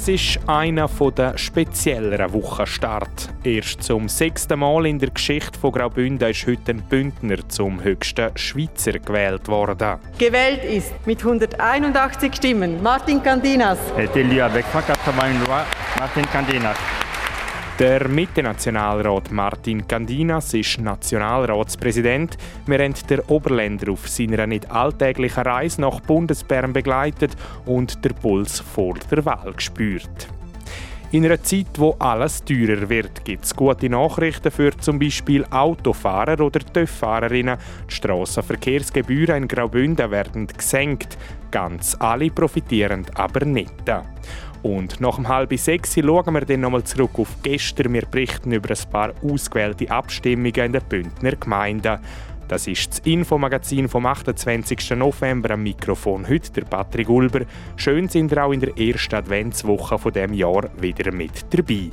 Es ist einer der spezielleren Wochenstart. Erst zum sechsten Mal in der Geschichte von Graubünden ist heute ein Bündner zum höchsten Schweizer gewählt worden. Gewählt ist mit 181 Stimmen Martin Candinas. est élu avec 180 voix Martin Candinas. Der Mitte-Nationalrat Martin Candinas ist Nationalratspräsident. Wir haben den Oberländer auf seiner nicht alltäglichen Reise nach Bundesbern begleitet und der Puls vor der Wahl gespürt. In einer Zeit, wo alles teurer wird, gibt es gute Nachrichten für zum Beispiel Autofahrer oder TÜV-Fahrerinnen. Die Strassenverkehrsgebühren in Graubünden werden gesenkt. Ganz alle profitieren aber nicht. Und nach dem halben sechs schauen wir dann nochmal zurück auf gestern. Wir berichten über ein paar ausgewählte Abstimmungen in den Bündner Gemeinden. Das ist das Infomagazin vom 28. November am Mikrofon. Heute der Patrick Ulber. Schön sind ihr auch in der ersten Adventswoche von dem Jahr wieder mit dabei.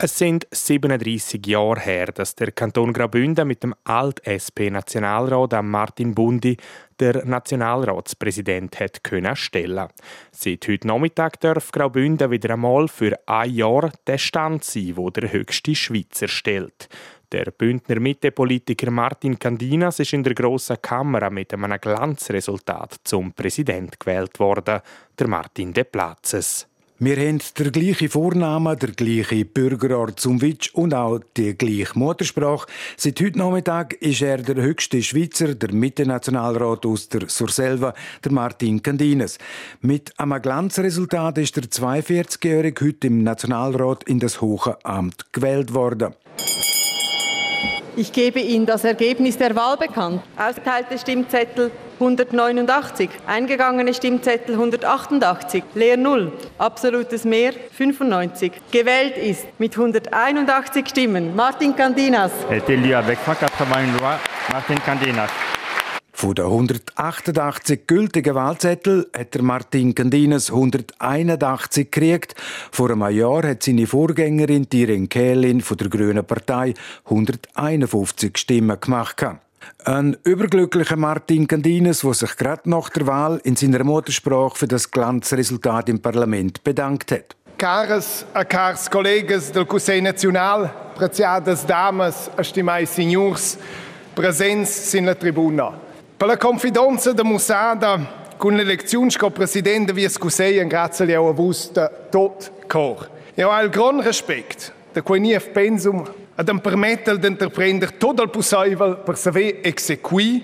Es sind 37 Jahre her, dass der Kanton Graubünden mit dem Alt-SP-Nationalrat Martin Bundi der Nationalratspräsident hat können stellen. Seit heute Nachmittag darf Graubünden wieder einmal für ein Jahr der Stand sein, wo der höchste Schweizer stellt. Der Bündner Mitte-Politiker Martin Candinas ist in der Grossen Kammer mit einem Glanzresultat zum Präsident gewählt worden, der Martin de Platzes. Wir haben den gleichen Vornamen, der gleiche Bürgerort zum Witsch und auch die gleiche Muttersprache. Seit heute Nachmittag ist er der höchste Schweizer, der Mitte-Nationalrat aus der Surselva, der Martin Candines. Mit einem Glanzresultat ist der 42-Jährige heute im Nationalrat in das hohe Amt gewählt worden. Ich gebe Ihnen das Ergebnis der Wahl bekannt. Ausgeteilte Stimmzettel 189, eingegangene Stimmzettel 188, leer 0, absolutes Mehr 95. Gewählt ist mit 181 Stimmen Martin Candinas. est élu avec 180 voix Martin Candinas. Von den 188 gültigen Wahlzetteln hat der Martin Candines 181 gekriegt. Vor einem Jahr hat seine Vorgängerin Irene Kählin von der Grünen Partei 151 Stimmen gemacht. Ein überglücklicher Martin Candines, der sich gerade nach der Wahl in seiner Muttersprache für das Glanzresultat im Parlament bedankt hat. Caras a cars colegas del Conselho Nacional, preziadas damas, estimais senhores, presentes in la tribuna. Per la confidenza da Musada, con l'elezione come presidente via Conselho, grazie a vos de tot cor. E ho il gran respect da nief pensum ad em permettel d'entreprender tot el possible per saber exequi,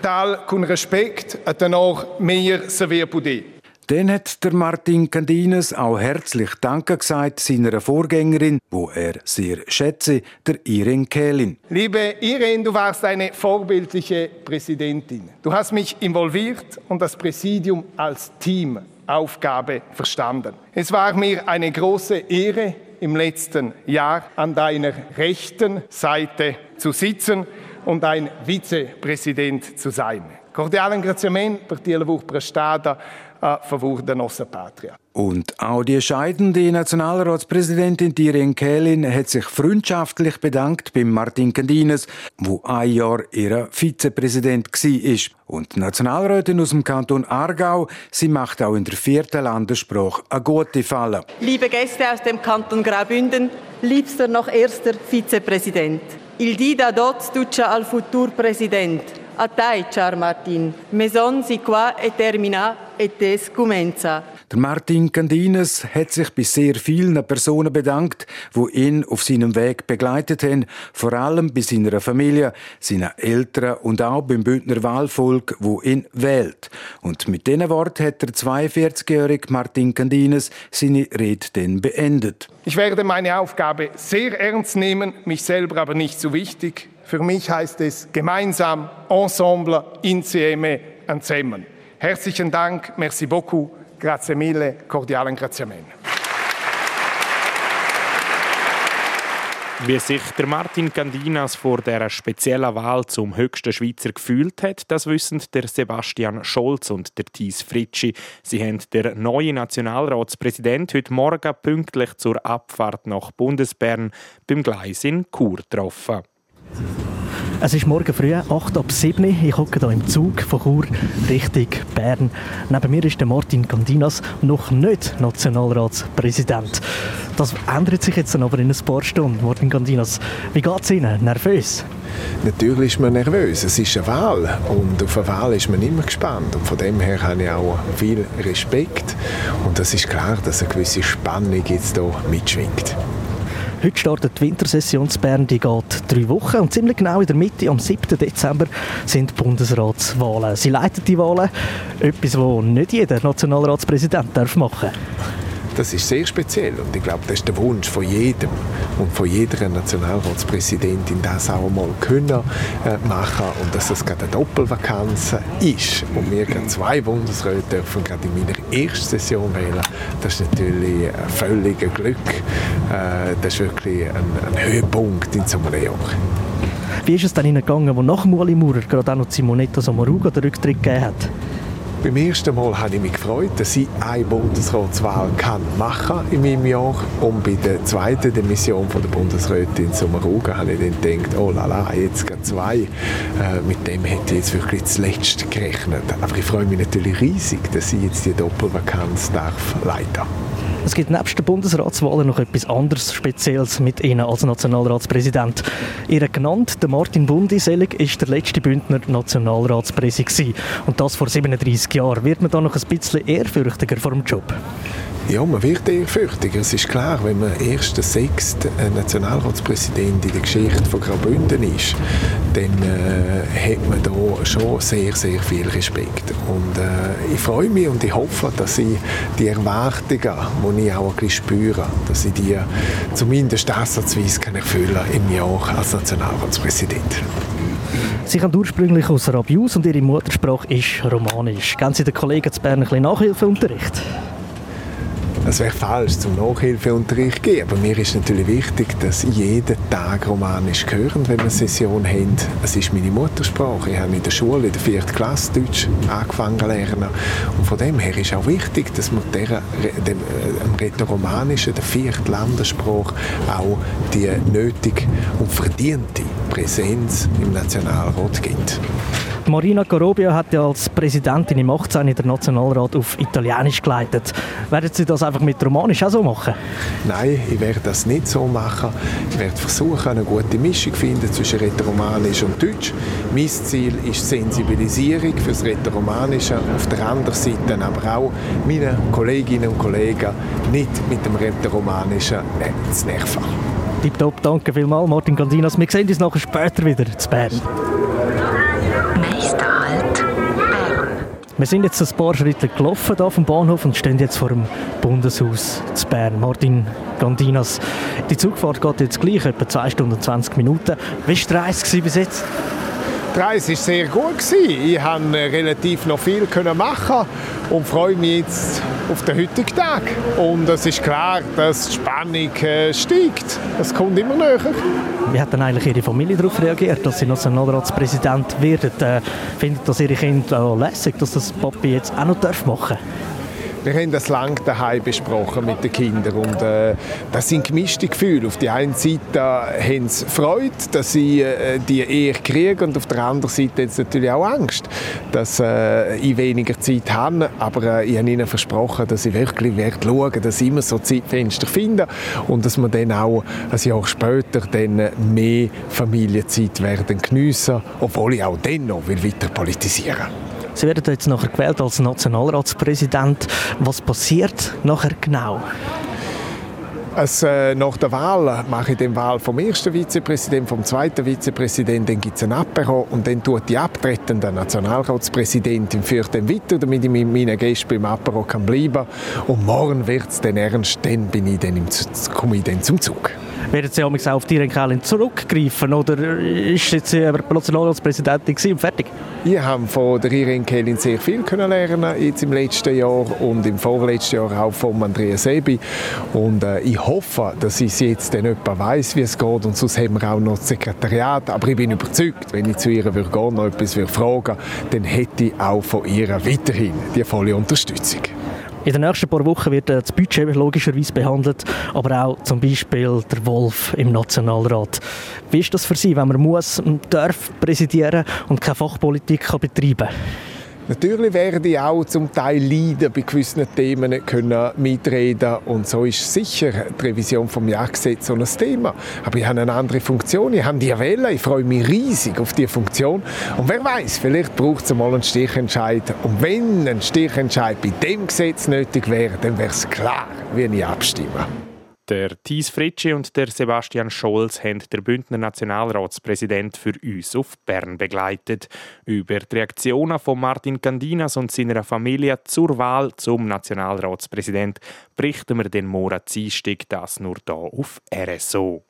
tal con respect ad tenor mehr saver poder. Dann hat der Martin Candines auch herzlich Danke gesagt seiner Vorgängerin, wo er sehr schätze, der Irene Kählin. Liebe Irene, du warst eine vorbildliche Präsidentin. Du hast mich involviert und das Präsidium als Teamaufgabe verstanden. Es war mir eine große Ehre, im letzten Jahr an deiner rechten Seite zu sitzen und ein Vizepräsident zu sein. Cordiale ringraziamento per ti lavur prestada a favor da nossa pátria. Und auch die scheidende Nationalratspräsidentin Irene Kählin hat sich freundschaftlich bedankt beim Martin Candines, wo ein Jahr ihr Vizepräsident war. Und die Nationalrätin aus dem Kanton Aargau, sie macht auch in der vierten Landessprache eine gute Falle. Liebe Gäste aus dem Kanton Graubünden, liebster noch erster Vizepräsident. Il dida dots duce al futur Präsident. A te, char Martin. Maison si qua e termina et es comenza. Der Martin Candines hat sich bei sehr vielen Personen bedankt, wo ihn auf seinem Weg begleitet haben, vor allem bei seiner Familie, seinen Eltern und auch beim Bündner Wahlvolk, wo ihn wählt. Und mit diesen Worten hat der 42-jährige Martin Candines seine Rede dann beendet. Ich werde meine Aufgabe sehr ernst nehmen, mich selber aber nicht so wichtig. Für mich heißt es gemeinsam, ensemble, insieme, zusammen. Herzlichen Dank, merci beaucoup, grazie mille, cordiale ringraziamento. Wie sich der Martin Candinas vor der speziellen Wahl zum höchsten Schweizer gefühlt hat, das wissen der Sebastian Scholz und der Thies Fritschi. Sie haben der neue Nationalratspräsident heute Morgen pünktlich zur Abfahrt nach Bundesbern beim Gleis in Chur getroffen. Es ist morgen früh, 8 ab 7 Ich hocke hier im Zug von Chur Richtung Bern. Neben mir ist der Martin Candinas, noch nicht Nationalratspräsident. Das ändert sich jetzt aber in ein paar Stunden. Martin Candinas, wie geht es Ihnen? Nervös? Natürlich ist man nervös. Es ist eine Wahl und auf eine Wahl ist man immer gespannt. Und von dem her habe ich auch viel Respekt. Und es ist klar, dass eine gewisse Spannung jetzt hier mitschwingt. Heute startet die Wintersession in Bern, die geht drei Wochen und ziemlich genau in der Mitte, am 7. Dezember, sind Bundesratswahlen. Sie leiten die Wahlen, etwas, was nicht jeder Nationalratspräsident machen darf das ist sehr speziell und ich glaube, das ist der Wunsch von jedem und von jeder Nationalratspräsidentin, das auch mal können äh, machen und dass das gerade eine Doppelvakanz ist und wir gerade zwei Bundesräte dürfen gerade in meiner ersten Session wählen, das ist natürlich ein völliges Glück. Äh, das ist wirklich ein, ein Höhepunkt in so einem Jahr. Wie ist es dann gegangen, wo nach Muli Maurer gerade auch noch Simonetta Sommaruga den Rücktritt gegeben hat? Beim ersten Mal habe ich mich gefreut, dass ich eine Bundesratswahl kann machen in meinem Jahr. Und bei der zweiten der Mission von der Bundesrätin Sommaruga habe ich dann gedacht, oh la la, jetzt gerade zwei. Äh, mit dem hätte ich jetzt wirklich zuletzt gerechnet. Aber ich freue mich natürlich riesig, dass ich jetzt die Doppelvakanz darf leiten es gibt nebst den Bundesratswahlen noch etwas anderes Spezielles mit Ihnen als Nationalratspräsident. Ihr genannt, der Martin Bundiselig ist der letzte Bündner Nationalratspräsident und das vor 37 Jahren. Wird man da noch ein bisschen ehrfürchtiger vor dem Job? Ja, man wird ehrfürchtiger. Es ist klar, wenn man erst der sechste Nationalratspräsident in der Geschichte von Graubünden ist, dann äh, hat man da schon sehr, sehr viel Respekt. Und äh, ich freue mich und ich hoffe, dass ich die Erwartungen, die ich auch ein bisschen spüre, dass ich die zumindest ansatzweise erfüllen kann im Jahr als Nationalratspräsident. Sie kommt ursprünglich aus Rabius und ihre Muttersprache ist Romanisch. Geben Sie den Kollegen zu Bern ein bisschen Nachhilfeunterricht? Es wäre falsch, zum Nachhilfeunterricht zu geben. Aber mir ist natürlich wichtig, dass jeden Tag Romanisch hören, wenn wir eine Session haben. Es ist meine Muttersprache. Ich habe in der Schule, in der vierten Klasse Deutsch angefangen zu lernen. Und von dem her ist auch wichtig, dass man der, dem, dem äh, Rätoromanischen, der vierten Landessprache, auch die nötige und verdiente Präsenz im Nationalrat gibt. Marina Corobio hat ja als Präsidentin im 18. den Nationalrat auf Italienisch geleitet. Werden Sie das einfach mit Romanisch auch so machen? Nein, ich werde das nicht so machen. Ich werde versuchen, eine gute Mischung zu finden zwischen Rätoromanisch und Deutsch. Mein Ziel ist Sensibilisierung für das Rätoromanische, auf der anderen Seite aber auch meine Kolleginnen und Kollegen nicht mit dem Rätoromanischen zu nerven. Tipptopp, danke vielmals, Martin Gandinas. Wir sehen uns nachher später wieder zu Bern. Wir sind jetzt ein paar Schritte gelaufen hier vom Bahnhof und stehen jetzt vor dem Bundeshaus zu Bern. Martin Gandinas, die Zugfahrt geht jetzt gleich, etwa 2 Stunden und 20 Minuten. Wie war die Reise bis jetzt? Die Reise war sehr gut. Ich konnte relativ noch viel machen und freue mich jetzt auf den heutigen Tag. Und es ist klar, dass die Spannung äh, steigt. Es kommt immer näher. Wie hat denn eigentlich Ihre Familie darauf reagiert, dass Sie Nationalratspräsident werden? Äh, findet das Ihre Kinder lässig, dass das Papi jetzt auch noch machen darf? Wir haben das lange daheim besprochen mit den Kindern und äh, das sind gemischte Gefühle. Auf der einen Seite haben sie Freude, dass sie äh, die Ehe kriegen und auf der anderen Seite haben sie natürlich auch Angst, dass äh, ich weniger Zeit habe. Aber äh, ich habe ihnen versprochen, dass ich wirklich werde schauen, dass ich immer so Zeitfenster finde und dass wir dann auch ein Jahr später dann mehr Familienzeit werden geniessen, obwohl ich auch dann noch weiter politisieren will. Sie werden jetzt nachher gewählt als Nationalratspräsident. Was passiert nachher genau? Es, äh, nach der Wahl mache ich die Wahl vom ersten Vizepräsidenten, vom zweiten Vizepräsidenten, dann gibt es ein Apero und dann tut die abtretende Nationalratspräsidentin führt dann weiter, damit ich mit meinen Gästen beim Apero kann bleiben Und morgen wird es dann ernst, dann, bin ich dann im, komme ich dann zum Zug. Werden Sie auch auf die Kelin zurückgreifen oder ist jetzt Nationalratspräsidentin und fertig? Ich habe von der Irene Kehlin sehr viel können lernen jetzt im letzten Jahr und im vorletzten Jahr auch von Andrea Sebi und äh, ich hoffe, dass ich jetzt dann jemand weiß, wie es geht und sonst haben wir auch noch das Sekretariat, aber ich bin überzeugt, wenn ich zu ihr würde gehen, noch etwas würde fragen, dann hätte ich auch von ihr weiterhin die volle Unterstützung. In den nächsten paar Wochen wird das Budget logischerweise behandelt, aber auch zum Beispiel der Wolf im Nationalrat. Wie ist das für Sie, wenn man muss, darf präsidieren und keine Fachpolitik betreiben kann? Natürlich werde ich auch zum Teil leiden, bei gewissen Themen können mitreden. Und so ist sicher die Revision vom Jagdgesetz so ein Thema. Aber ich habe eine andere Funktion, ich habe die wählen, ich freue mich riesig auf diese Funktion. Und wer weiß, vielleicht braucht es mal einen Stichentscheid. Und wenn ein Stichentscheid bei dem Gesetz nötig wäre, dann wäre es klar, wie ich abstimme. Der Thies Fritschi und der Sebastian Scholz haben der Bündner Nationalratspräsident für uns auf Bern begleitet. Über die Reaktionen von Martin Candinas und seiner Familie zur Wahl zum Nationalratspräsident berichten wir den Monat Dienstag, das nur hier auf RSO.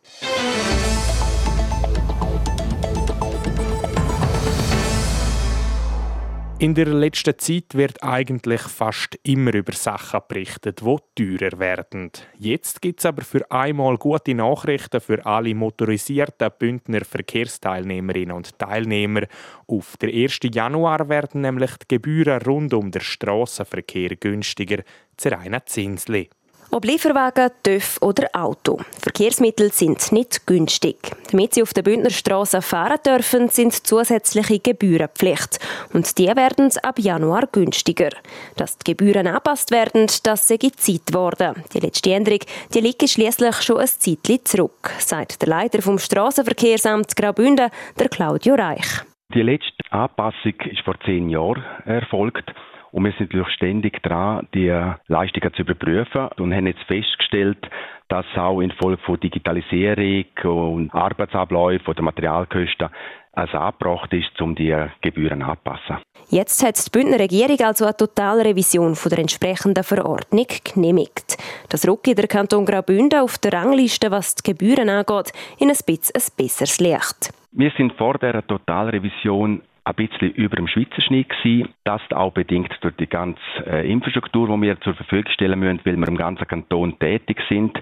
In der letzten Zeit wird eigentlich fast immer über Sachen berichtet, die teurer werden. Jetzt gibt es aber für einmal gute Nachrichten für alle motorisierten Bündner Verkehrsteilnehmerinnen und Teilnehmer. Auf den 1. Januar werden nämlich die Gebühren rund um den Strassenverkehr günstiger. Zeraina Zinsli. Ob Lieferwagen, TÜV oder Auto. Verkehrsmittel sind nicht günstig. Damit sie auf der Bündner Straße fahren dürfen, sind zusätzliche Gebühren Pflicht. Und die werden ab Januar günstiger. Dass die Gebühren angepasst werden, das sei Zeit geworden. Die letzte Änderung die liegt schließlich schon ein Zeitchen zurück, sagt der Leiter vom Strassenverkehrsamt Graubünden, der Claudio Reich. Die letzte Anpassung ist vor zehn Jahren erfolgt. Und wir sind natürlich ständig dran, die Leistungen zu überprüfen und haben jetzt festgestellt, dass auch infolge von Digitalisierung und Arbeitsabläufen oder Materialkosten es angebracht ist, um die Gebühren anzupassen. Jetzt hat die Bündner Regierung also eine Totalrevision von der entsprechenden Verordnung genehmigt. Das rückt der Kanton Graubünden auf der Rangliste, was die Gebühren angeht, in ein bisschen ein besseres Licht. Wir sind vor der Totalrevision ein bisschen über dem Schweizer Schnitt gewesen. Das auch bedingt durch die ganze äh, Infrastruktur, die wir zur Verfügung stellen müssen, weil wir im ganzen Kanton tätig sind,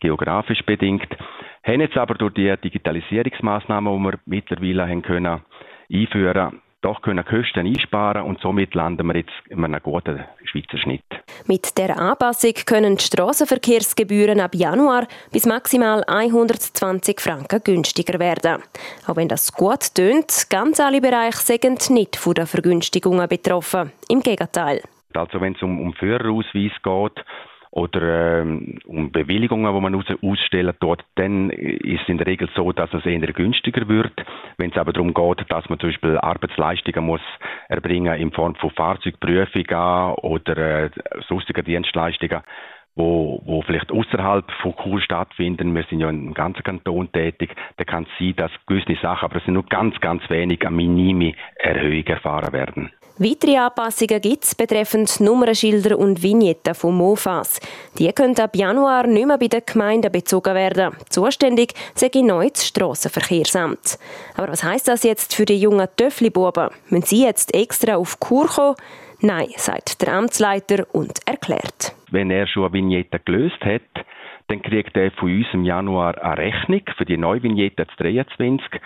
geografisch bedingt. Haben jetzt aber durch die Digitalisierungsmaßnahmen, die wir mittlerweile haben können, einführen doch können Kosten einsparen und somit landen wir jetzt in einem guten Schweizer Schnitt. Mit der Anpassung können die Strassenverkehrsgebühren ab Januar bis maximal 120 Franken günstiger werden. Auch wenn das gut tönt, ganz alle Bereiche sind nicht von den Vergünstigungen betroffen. Im Gegenteil. Also wenn es um, um Führerausweis geht, oder ähm, um Bewilligungen, die man ausstellen dort, dann ist es in der Regel so, dass es eher günstiger wird. Wenn es aber darum geht, dass man zum Beispiel Arbeitsleistungen muss erbringen in Form von Fahrzeugprüfungen oder äh, sonstigen Dienstleistungen, wo, wo vielleicht außerhalb von Chur stattfinden. Wir sind ja im ganzen Kanton tätig. Da kann es sein, dass gewisse Sachen, aber es sind nur ganz, ganz wenig, eine minime Erhöhung erfahren werden. Weitere Anpassungen gibt es betreffend Nummernschilder und Vignetten von MOFAs. Die können ab Januar nicht mehr bei den Gemeinden bezogen werden. Zuständig sei neu das Strassenverkehrsamt. Aber was heißt das jetzt für die jungen Töffli-Buben? Müssen sie jetzt extra auf Kur kommen? Nein, sagt der Amtsleiter und erklärt. Wenn er schon eine Vignette gelöst hat, dann kriegt er von uns im Januar eine Rechnung für die neue Vignette 23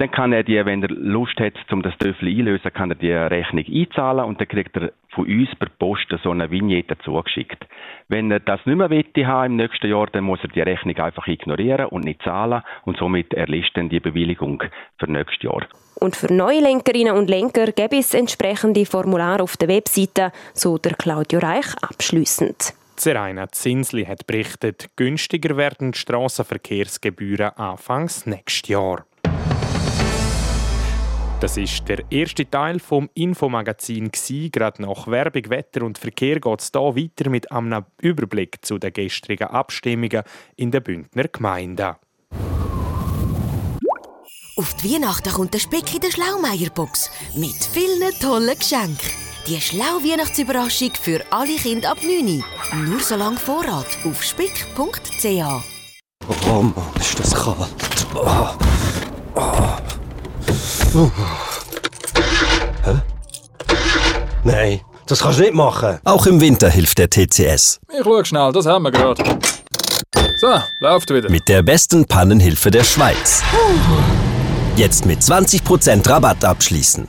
dann kann er die, wenn er Lust hat, um das Töffel einlösen, kann er die Rechnung einzahlen und dann kriegt er von uns per Post so eine Vignette zugeschickt. Wenn er das nicht mehr wette haben im nächsten Jahr, dann muss er die Rechnung einfach ignorieren und nicht zahlen und somit erlischt dann die Bewilligung für nächstes Jahr. Und für neue Lenkerinnen und Lenker gäbe es entsprechende Formulare auf der Webseite, so der Claudio Reich abschließend. Zeraina Zinsli hat berichtet, günstiger werden die Strassenverkehrsgebühren anfangs nächstes Jahr. Das ist der erste Teil vom Infomagazin Gerade nach Werbung, Wetter und Verkehr geht es hier weiter mit einem Überblick zu den gestrigen Abstimmungen in den Bündner Gemeinden. Auf die Weihnachten kommt der Speck in der Schlaumeierbox mit vielen tollen Geschenken. Die schlau Weihnachtsüberraschung für alle Kinder ab 9 Nur so lange Vorrat auf spick.ch. Oh Mann, ist das kalt. Oh. Oh. Uh. Hä? Nein, das kannst du nicht machen. Auch im Winter hilft der TCS. Ich schau schnell, das haben wir gerade. So, läuft wieder. Mit der besten Pannenhilfe der Schweiz. Jetzt mit 20% Rabatt abschließen.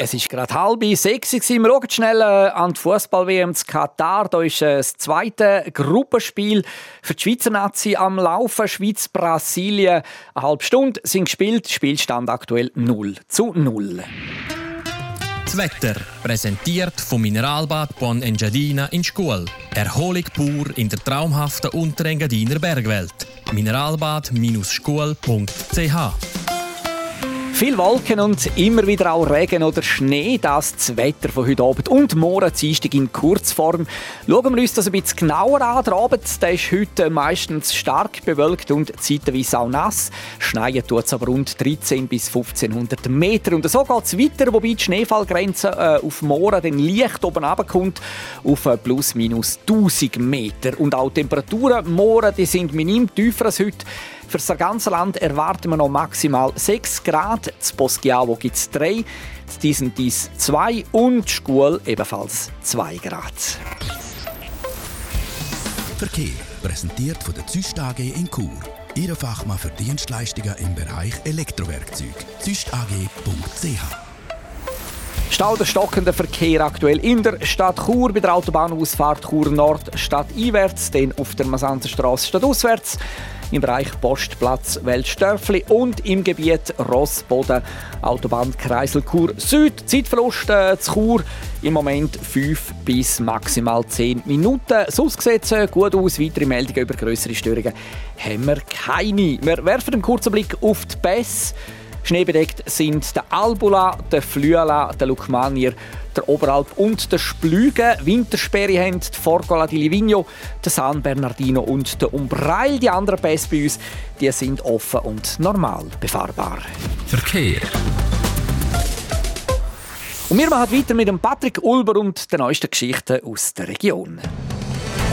Es ist gerade halb sechs. Wir schauen schnell äh, an die Fußball-WM zu Katar. Da ist äh, das zweite Gruppenspiel für die Schweizer Nazi am Laufen. Schweiz-Brasilien. Eine halbe Stunde sind gespielt. Spielstand aktuell 0 zu 0. Das Wetter, präsentiert vom Mineralbad Bon Engadina in Schkuhl. Erholung pur in der traumhaften Unterengadiner Bergwelt. Mineralbad-schkuhl.ch Viel Wolken und immer wieder auch Regen oder Schnee, das ist das Wetter von heute Abend und morgen Dienstag in Kurzform. Schauen wir uns das ein bisschen genauer an. Der Abend der ist heute meistens stark bewölkt und zeitweise auch nass. Schneien tut es aber rund 13 bis 1500 Meter. Und so geht es weiter, wobei die Schneefallgrenze äh, auf morgen dann leicht oben runterkommt, auf äh, plus minus 1000 Meter. Und auch die Temperaturen morgen die sind minim tiefer als heute. Für das ganze Land erwarten wir noch maximal 6 Grad. Das Poschiavo gibt es 3, das diesen dies 2 und Schkuhl ebenfalls 2 Grad. Verkehr präsentiert von der Züst AG in Chur. Ihre Fachmann für Dienstleistungen im Bereich Elektrowerkzeug. züstag.ch Stau der stockende Verkehr aktuell in der Stadt Chur bei der Autobahnausfahrt Chur Nord stadteinwärts, dann auf der Masanzerstraße stadtauswärts im Bereich Postplatz Weltstörfli und im Gebiet Rossboden Autobahnkreisel Chur Süd. Zeitverlust äh, zu Chur im Moment 5 bis maximal 10 Minuten. Sonst sieht es äh, gut aus. Weitere Meldungen über größere Störungen haben wir keine. Wir werfen einen kurzen Blick auf die Pässe. Schneebedeckt sind der Albula, der Flüela, der Lukmanier, der Oberalp und der Splüge. Wintersperre haben die Forgola di Livigno, der San Bernardino und der Umbrail. Die anderen Pässe bei uns die sind offen und normal befahrbar. Verkehr. Und wir machen weiter mit dem Patrick Ulber und den neuesten Geschichten aus der Region.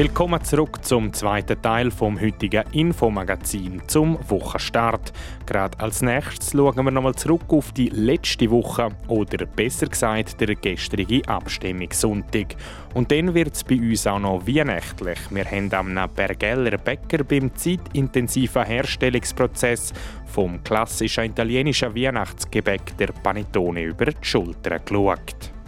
Willkommen zurück zum zweiten Teil vom heutigen Infomagazin zum Wochenstart. Gerade als nächstes schauen wir nochmal zurück auf die letzte Woche oder besser gesagt der gestrige Abstimmungssonntag. Und dann wird es bei uns auch noch weihnachtlich. Wir haben am Bergeller Bäcker beim zeitintensiven Herstellungsprozess vom klassischen italienischen Weihnachtsgebäck der Panettone über die Schulter geschaut.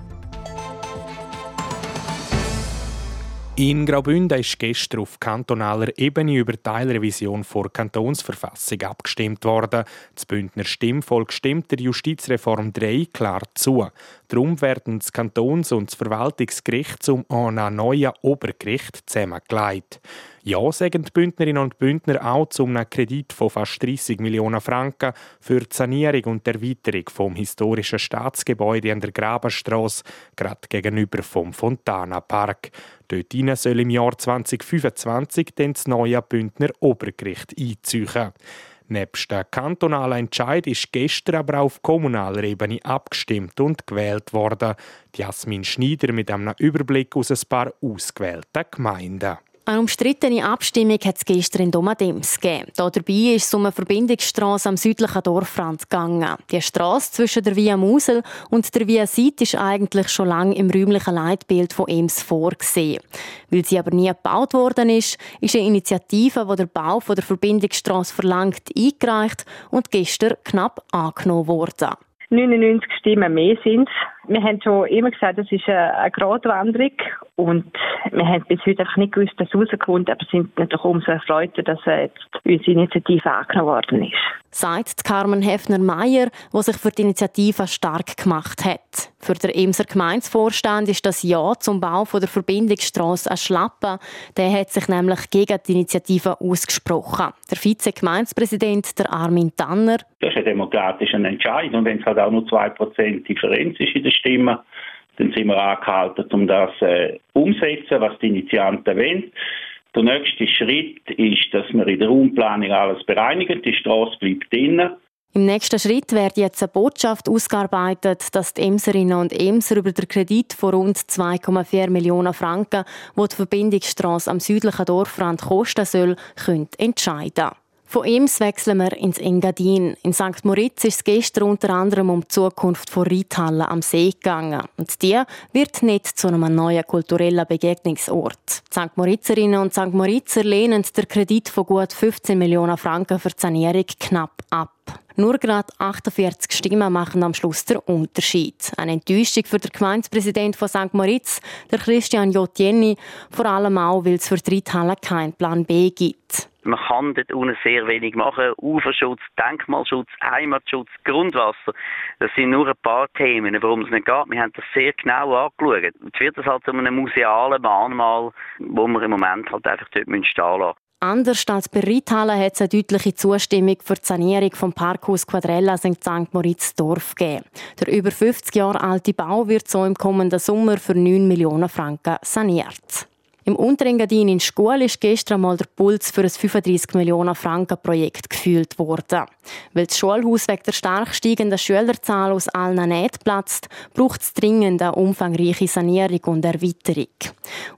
In Graubünden ist gestern auf kantonaler Ebene über Teilrevision vor Kantonsverfassung abgestimmt worden. Das Bündner Stimmvolk stimmt der Justizreform 3 klar zu. Darum werden das Kantons- und das Verwaltungsgericht zum einem neuen Obergericht zusammengelegt. Ja sagen die Bündnerinnen und Bündner auch zu einem Kredit von fast 30 Millionen Franken für die Sanierung und Erweiterung vom historischen Staatsgebäude an der Graberstrasse, gerade gegenüber vom Fontana Park. Dort soll im Jahr 2025 dann das neue Bündner Obergericht einziehen. Nebst dem kantonalen Entscheid ist gestern aber auf kommunaler Ebene abgestimmt und gewählt worden. Jasmin Schneider mit einem Überblick aus ein paar ausgewählten Gemeinden. Eine umstrittene Abstimmung hat es gestern in Domadems gegeben. Dabei ist es um eine Verbindungsstrasse am südlichen Dorfrand gegangen. Die Strasse zwischen der Via Musel und der Via Siet ist eigentlich schon lange im räumlichen Leitbild von Ems vorgesehen. Weil sie aber nie gebaut worden ist, ist eine Initiative, die der Bau der Verbindungsstrasse verlangt, eingereicht und gestern knapp angenommen worden. 99 Stimmen mehr sind. Wir haben schon immer gesagt, das ist eine Gratwanderung und wir haben bis heute einfach nicht gewusst, dass es rauskommt, aber sind natürlich umso erfreuter, dass jetzt unsere Initiative angenommen worden ist. Sagt Carmen Hefner-Meyer, die sich für die Initiative stark gemacht hat. Für den Emser Gemeinsvorstand ist das Ja zum Bau der Verbindungsstrasse ein Schlappen. Der hat sich nämlich gegen die Initiative ausgesprochen. Der Vize-Gemeindepräsident, der Armin Tanner. Das ist ein demokratischer Entscheid. Und wenn es halt auch nur 2% Differenz ist in den Stimmen, dann sind wir angehalten, um das äh, umzusetzen, was die Initianten wollen. Der nächste Schritt ist, dass wir in der Raumplanung alles bereinigen. Die Straße bleibt drinnen. Im nächsten Schritt wird jetzt eine Botschaft ausgearbeitet, dass die Emserinnen und Emser über den Kredit von rund 2,4 Millionen Franken, wo die Verbindungsstrasse am südlichen Dorfrand kosten soll, entscheiden können. Von Ems wechseln wir ins Engadin. In St. Moritz ist es gestern unter anderem um die Zukunft von Reithallen am See gegangen. Und die wird nicht zu einem neuen kulturellen Begegnungsort. St. Moritzerinnen und St. Moritzer lehnen den Kredit von gut 15 Millionen Franken für die Sanierung knapp ab. Nur gerade 48 Stimmen machen am Schluss den Unterschied. Eine Enttäuschung für den Gemeindepräsident von St. Moritz, der Christian Jotieni, vor allem auch, weil es für die Reithalle keinen Plan B gibt. Man kann dort unten sehr wenig machen. Uferschutz, Denkmalschutz, Heimatschutz, Grundwasser. Das sind nur ein paar Themen, worum es nicht geht. Wir haben das sehr genau angeschaut. Jetzt wird das halt zu einem musealen Mahnmal, wo wir im Moment halt einfach dort stehen lassen. Anders als bei Reithalle hat es eine deutliche Zustimmung für die Sanierung vom Parkhaus Quadrella in St. Moritz Dorf gegeben. Der über 50 Jahre alte Bau wird so im kommenden Sommer für 9 Millionen Franken saniert. Im Unterengadin in Schkuhl ist gestern mal der Puls für ein 35 Millionen Franken Projekt gefühlt worden. Weil das Schulhaus wegen der stark steigenden Schülerzahl aus allen Nähten platzt, braucht es dringend eine umfangreiche Sanierung und Erweiterung.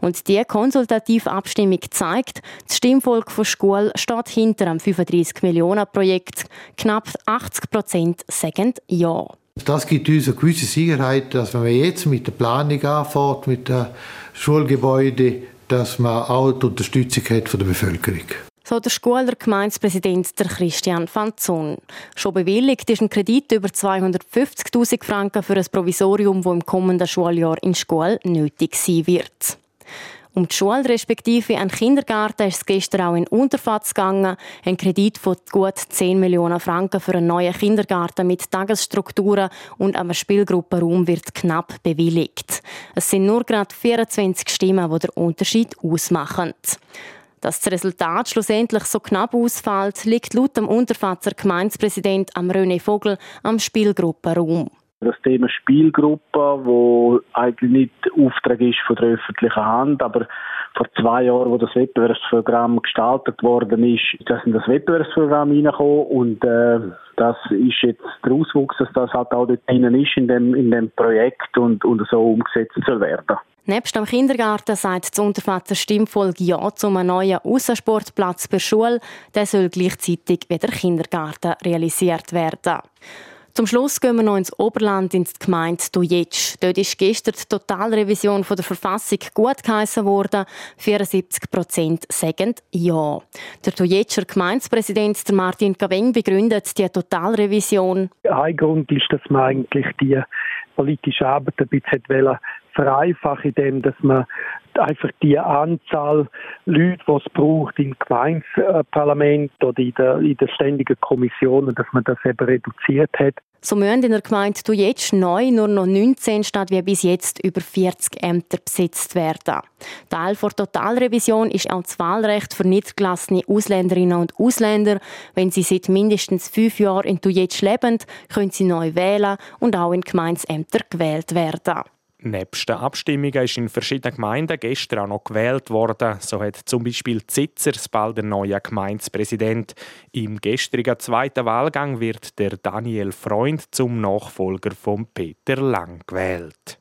Und die konsultative Abstimmung zeigt, das Stimmvolk von Schkuhl steht hinter einem 35 Millionen Projekt. Knapp 80 Prozent sagen Ja. Das gibt uns eine gewisse Sicherheit, dass wenn man jetzt mit der Planung anfängt, mit dem Schulgebäude, dass man auch die Unterstützung hat von der Bevölkerung. So der Schuler Gemeindepräsident der Christian Fanzon. Schon bewilligt ist ein Kredit über 250.000 Franken für ein Provisorium, das im kommenden Schuljahr in Schule nötig sein wird. Um die Schule respektive einen Kindergarten ist es gestern auch in Unterfatz gegangen. Ein Kredit von gut 10 Millionen Franken für einen neuen Kindergarten mit Tagesstrukturen und einem Spielgruppenraum wird knapp bewilligt. Es sind nur gerade 24 Stimmen, die den Unterschied ausmachen. Dass das Resultat schlussendlich so knapp ausfällt, liegt laut dem Unterfatzer Gemeindepräsident René Vogel am Spielgruppenraum. Das Thema Spielgruppe, wo eigentlich nicht Auftrag ist von der öffentlichen Hand, aber vor zwei Jahren, wo das Wettbewerbsprogramm gestaltet worden ist, ist das in das Wettbewerbsprogramm reingekommen und äh, das ist jetzt der Auswuchs, dass das halt auch dort drinnen ist in dem, in dem Projekt und, und so umgesetzt soll werden. Nebst dem Kindergarten sagt das Untervater Stimmvolk Ja zu einem neuen Aussensportplatz per Schule. Der soll gleichzeitig wie der Kindergarten realisiert werden. Zum Schluss gehen wir noch ins Oberland, ins Gemeinde Dujetsch. Dort ist gestern die Totalrevision der Verfassung gut geheissen worden. 74 Prozent sagen Ja. Der Dujetscher Gemeindepräsident Martin Gaveng begründet die Totalrevision. Ein Grund ist, dass man eigentlich die politische Arbeit ein bisschen vereinfachen indem man einfach die Anzahl Leute, die es braucht im Gemeindeparlament oder in der, in der ständigen Kommission, dass man das eben reduziert hat. So müssen in der Gemeinde du jetzt neu nur noch 19 statt wie bis jetzt über 40 Ämter besetzt werden. Teil der Totalrevision ist auch das Wahlrecht für niedergelassene Ausländerinnen und Ausländer. Wenn sie seit mindestens fünf Jahren in Dujetsch leben, können sie neu wählen und auch in Gemeindeämter gewählt werden. Nebst den Abstimmungen ist in verschiedenen Gemeinden gestern auch noch gewählt worden. So hat zum Beispiel Zitzers bald ein neuer Gemeindepräsident. Im gestrigen zweiten Wahlgang wird der Daniel Freund zum Nachfolger von Peter Lang gewählt.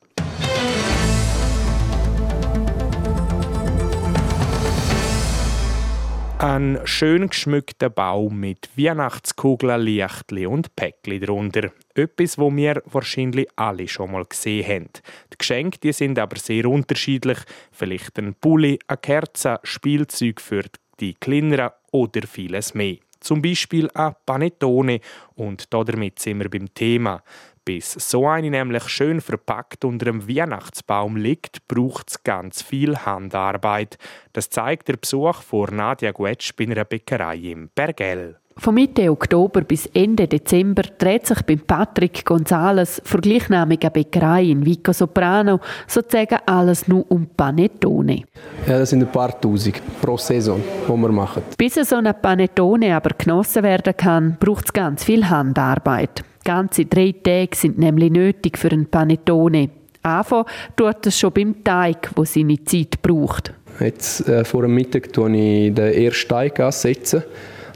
Ein schön geschmückter Baum mit Weihnachtskugeln, Lichtli und Päckli drunter. Etwas, wo wir wahrscheinlich alle schon mal gesehen haben. Die Geschenke die sind aber sehr unterschiedlich. Vielleicht ein Pulli, eine Kerze, Spielzeug für die Kleineren oder vieles mehr. Zum Beispiel ein Panettone. Und damit sind wir beim Thema. Bis so eine nämlich schön verpackt unter dem Weihnachtsbaum liegt, braucht es ganz viel Handarbeit. Das zeigt der Besuch von Nadia Guetsch bei einer Bäckerei im Bergell. Von Mitte Oktober bis Ende Dezember dreht sich bei Patrick Gonzales vor gleichnamiger Bäckerei in Vico Soprano sozusagen alles nur um Panettone. Ja, das sind ein paar Tausend pro Saison, die wir machen. Bis so eine Panettone aber genossen werden kann, braucht es ganz viel Handarbeit. Ganze drei Tage sind nämlich nötig für ein Panettone. Anfangen tut es schon beim Teig, wo seine Zeit braucht. Jetzt äh, vor dem Mittag tue ich den ersten Teig ansetzen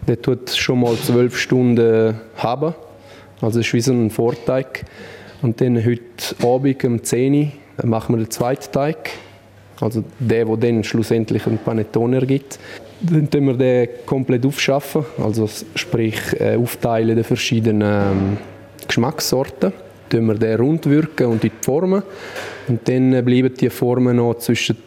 der tut schon mal zwölf Stunden haben. Also ist wie so ein Vorteig. Und dann heute Abend um 10 Uhr machen wir den zweiten Teig. Also der, der dann schlussendlich ein Panettone ergibt. Dann tun wir den komplett aufschaffen, also sprich äh, aufteilen in verschiedenen ähm, Geschmackssorten. Dann wir den rund und in die Formen. Und dann bleiben die Formen noch zwischen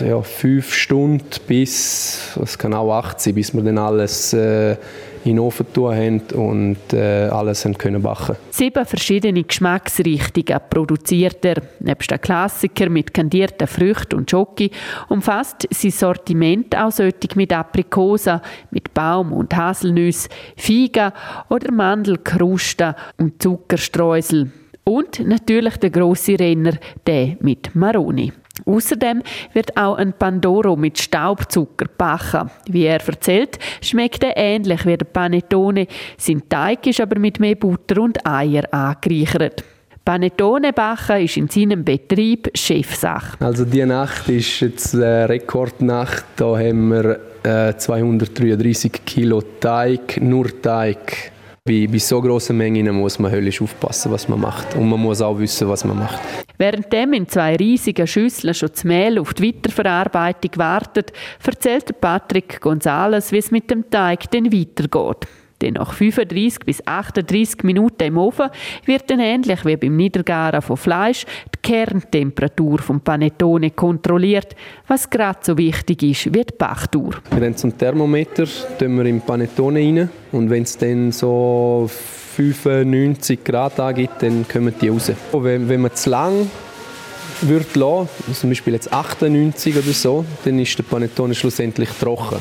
ja, fünf Stunden bis, es kann auch acht sein, bis wir dann alles äh, in den Ofen tun haben und äh, alles haben können backen. Sieben verschiedene Geschmacksrichtungen produziert er. Nebst den Klassiker mit kandierten Früchten und Schoki umfasst sein Sortiment auch mit Aprikosen, mit Baum- und Haselnüsse, Feigen oder Mandelkrusten und Zuckerstreusel. Und natürlich der große Renner, der mit Maroni. Außerdem wird auch ein Pandoro mit Staubzucker backen. Wie er erzählt, schmeckt er ähnlich wie der Panettone. Sein Teig ist aber mit mehr Butter und Eier angereichert. Panettone backen ist in seinem Betrieb Chefsache. Also die Nacht ist jetzt eine Rekordnacht. Da haben wir äh, 233 Kilo Teig, nur Teig. Bei, bei so grossen Mengen muss man höllisch aufpassen, was man macht. Und man muss auch wissen, was man macht. Währenddem in zwei riesigen Schüsseln schon das Mehl auf die Weiterverarbeitung wartet, erzählt Patrick Gonzales, wie es mit dem Teig dann weitergeht. Denn nach 35 bis 38 Minuten im Ofen wird dann ähnlich wie beim Niedergaren von Fleisch die Kerntemperatur vom Panettone kontrolliert, was gerade so wichtig ist wie die Bachtour. Wir haben so ein Thermometer, tun wir im Panettone rein und wenn es dann so 95 Grad angibt, dann kommen die raus. Wenn, wenn man zu lang wird lassen, zum Beispiel jetzt 98 oder so, dann ist der Panettone schlussendlich trocken.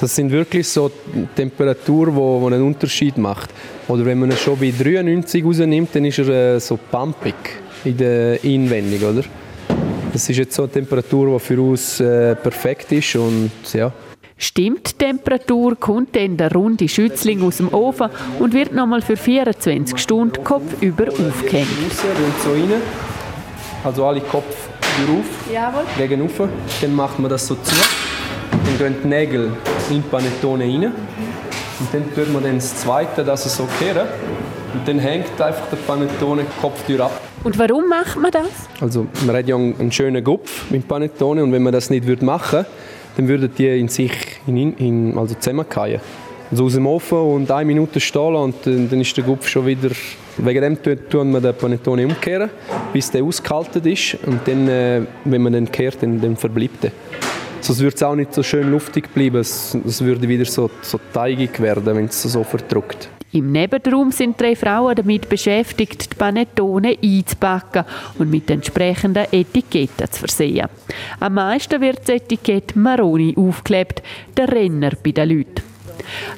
Das sind wirklich so Temperaturen, wo, wo einen Unterschied macht. Oder wenn man ihn schon bei 93 rausnimmt, dann ist er äh, so pumpig in der Inwendung, oder? Das ist jetzt so eine Temperatur, die für uns äh, perfekt ist und ja. Stimmt die Temperatur, kommt dann der runde Schützling aus dem Ofen und wird nochmal für 24 Stunden kopfüber aufgehängt. so rein. Also alle Kopf auf, Jawohl. gegen rauf. Dann macht man das so zu. Dann gehen die Nägel in die Panettone rein. Und dann tut man dann das zweite, dass es so kehren. Und dann hängt einfach der Panettone Kopftür ab. Und warum macht man das? Also man hat ja einen schönen Kopf mit Panettone und wenn man das nicht machen würde, dann würden die in sich in, in, also zusammenfallen. Also aus dem Ofen und eine Minute stehen und dann ist der Kopf schon wieder... Wegen dem tun wir den Panettone umkehren, bis der ausgehalten ist. Und dann, äh, wenn man den kehrt, dann, dann verbleibt er. Sonst würde es auch nicht so schön luftig bleiben. Es, es würde wieder so, so teigig werden, wenn es so verdruckt. Im Nebenraum sind drei Frauen damit beschäftigt, die Panettone einzupacken und mit entsprechenden Etiketten zu versehen. Am meisten wird das Etikett Maroni aufgeklebt, der Renner bei den Leuten.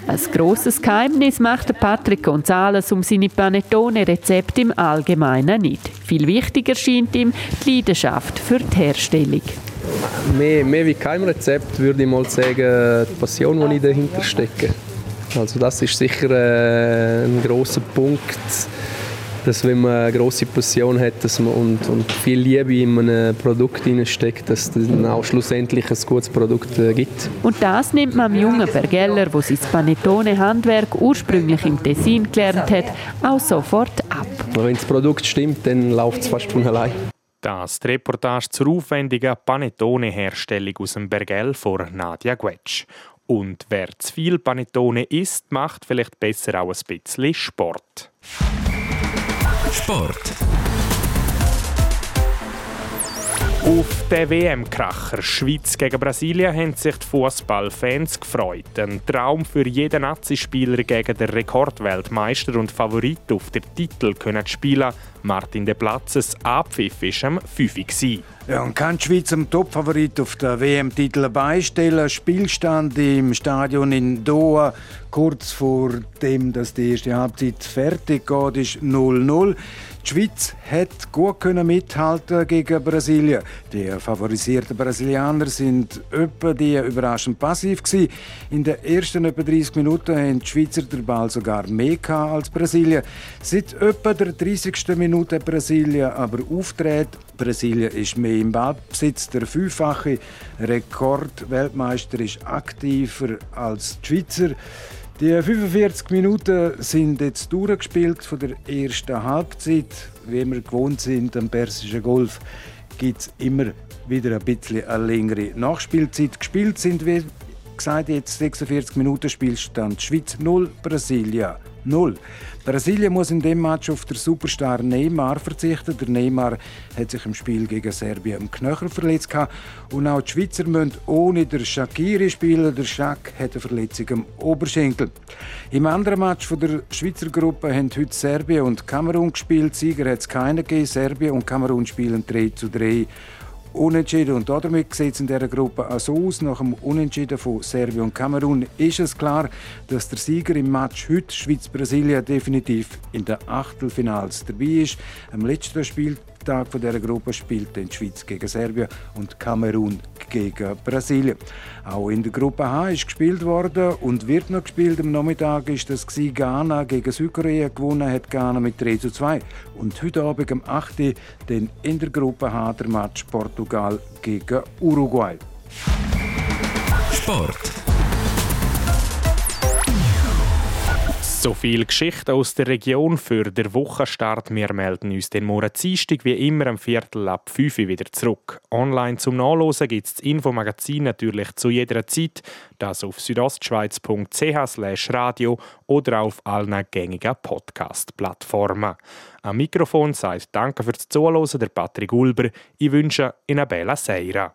Ein grosses Geheimnis macht Patrick Gonzales um seine Panettone-Rezepte im Allgemeinen nicht. Viel wichtiger scheint ihm die Leidenschaft für die Herstellung. Mehr, mehr wie kein Rezept würde ich mal sagen, die Passion, die ich dahinter stecke. Also das ist sicher äh, ein großer Punkt, dass wenn man eine große Passion hat dass man und, und viel Liebe in ein Produkt steckt, dass es dann auch schlussendlich ein gutes Produkt äh, gibt. Und das nimmt man dem jungen Bergeller, der sein Panettone-Handwerk ursprünglich im Tessin gelernt hat, auch sofort ab. Wenn das Produkt stimmt, dann läuft es fast von allein. Das die Reportage zur aufwendigen Panettone-Herstellung aus dem Bergell von Nadia Guetsch. Und wer zu viel Panettone isst, macht vielleicht besser auch ein bisschen Sport. Sport. Auf den WM-Kracher Schweiz gegen Brasilien haben sich die Fußballfans gefreut. Ein Traum für jeden Nazi-Spieler gegen den Rekordweltmeister und Favorit auf den Titel können spielen. Martin De Platzes Abpfiff war am 5 ja, und kann die Schweiz am Topfavorit auf den WM-Titel beistellen. Spielstand im Stadion in Doha kurz vor dem, dass die erste Halbzeit fertig geht, ist 0-0. Die Schweiz hat gut mithalten gegen Brasilien. Die favorisierten Brasilianer sind etwa die überraschend passiv gewesen. In den ersten etwa 30 Minuten haben die Schweizer den Ball sogar mehr als Brasilien. Seit etwa der 30. Minute Brasilien aber auftritt. Brasilien ist mehr im Ballbesitz. Der fünffache Rekordweltmeister ist aktiver als die Schweizer. Die 45 Minuten sind jetzt durchgespielt von der ersten Halbzeit. Wie wir gewohnt sind am Persischen Golf, gibt es immer wieder ein bisschen eine längere Nachspielzeit. Gespielt sind, wie gesagt, jetzt 46 Minuten Spielstand. Schweiz 0, Brasilien 0. Brasilien muss in dem Match auf den Superstar Neymar verzichten. Der Neymar hat sich im Spiel gegen Serbien im Knöchel verletzt und auch die Schweizer müssen ohne den Shakiri spielen. Der Schak hat eine Verletzung am Oberschenkel. Im anderen Match der Schweizer Gruppe haben heute Serbien und Kamerun gespielt. Sieger hat es keinen gegeben. Serbien und Kamerun spielen 3 zu 3 Unentschieden. Und damit sieht es in dieser Gruppe auch so aus. Nach dem Unentschieden von Serbien und Kamerun ist es klar, dass der Sieger im Match heute Schweiz-Brasilien definitiv in den Achtelfinals dabei ist. Am letzten Spiel Tag von dieser Gruppe spielt die Schweiz gegen Serbien und Kamerun gegen Brasilien. Auch in der Gruppe H ist gespielt worden und wird noch gespielt. Am Nachmittag ist das Ghana gegen Südkorea gewonnen, hat Ghana mit 3 zu 2. Und heute Abend am 8. den in der Gruppe H der Match Portugal gegen Uruguay. Sport. So viel Geschichte aus der Region für den Wochenstart. Wir melden uns den Morgen wie immer am Viertel ab 5 Uhr wieder zurück. Online zum Nachlesen gibt es das Infomagazin natürlich zu jeder Zeit. Das auf südostschweiz.ch radio oder auf allen gängigen Podcast-Plattformen. Am Mikrofon sagt Danke fürs Zuhören der Patrick Ulber. Ich wünsche Ihnen eine bella Seira.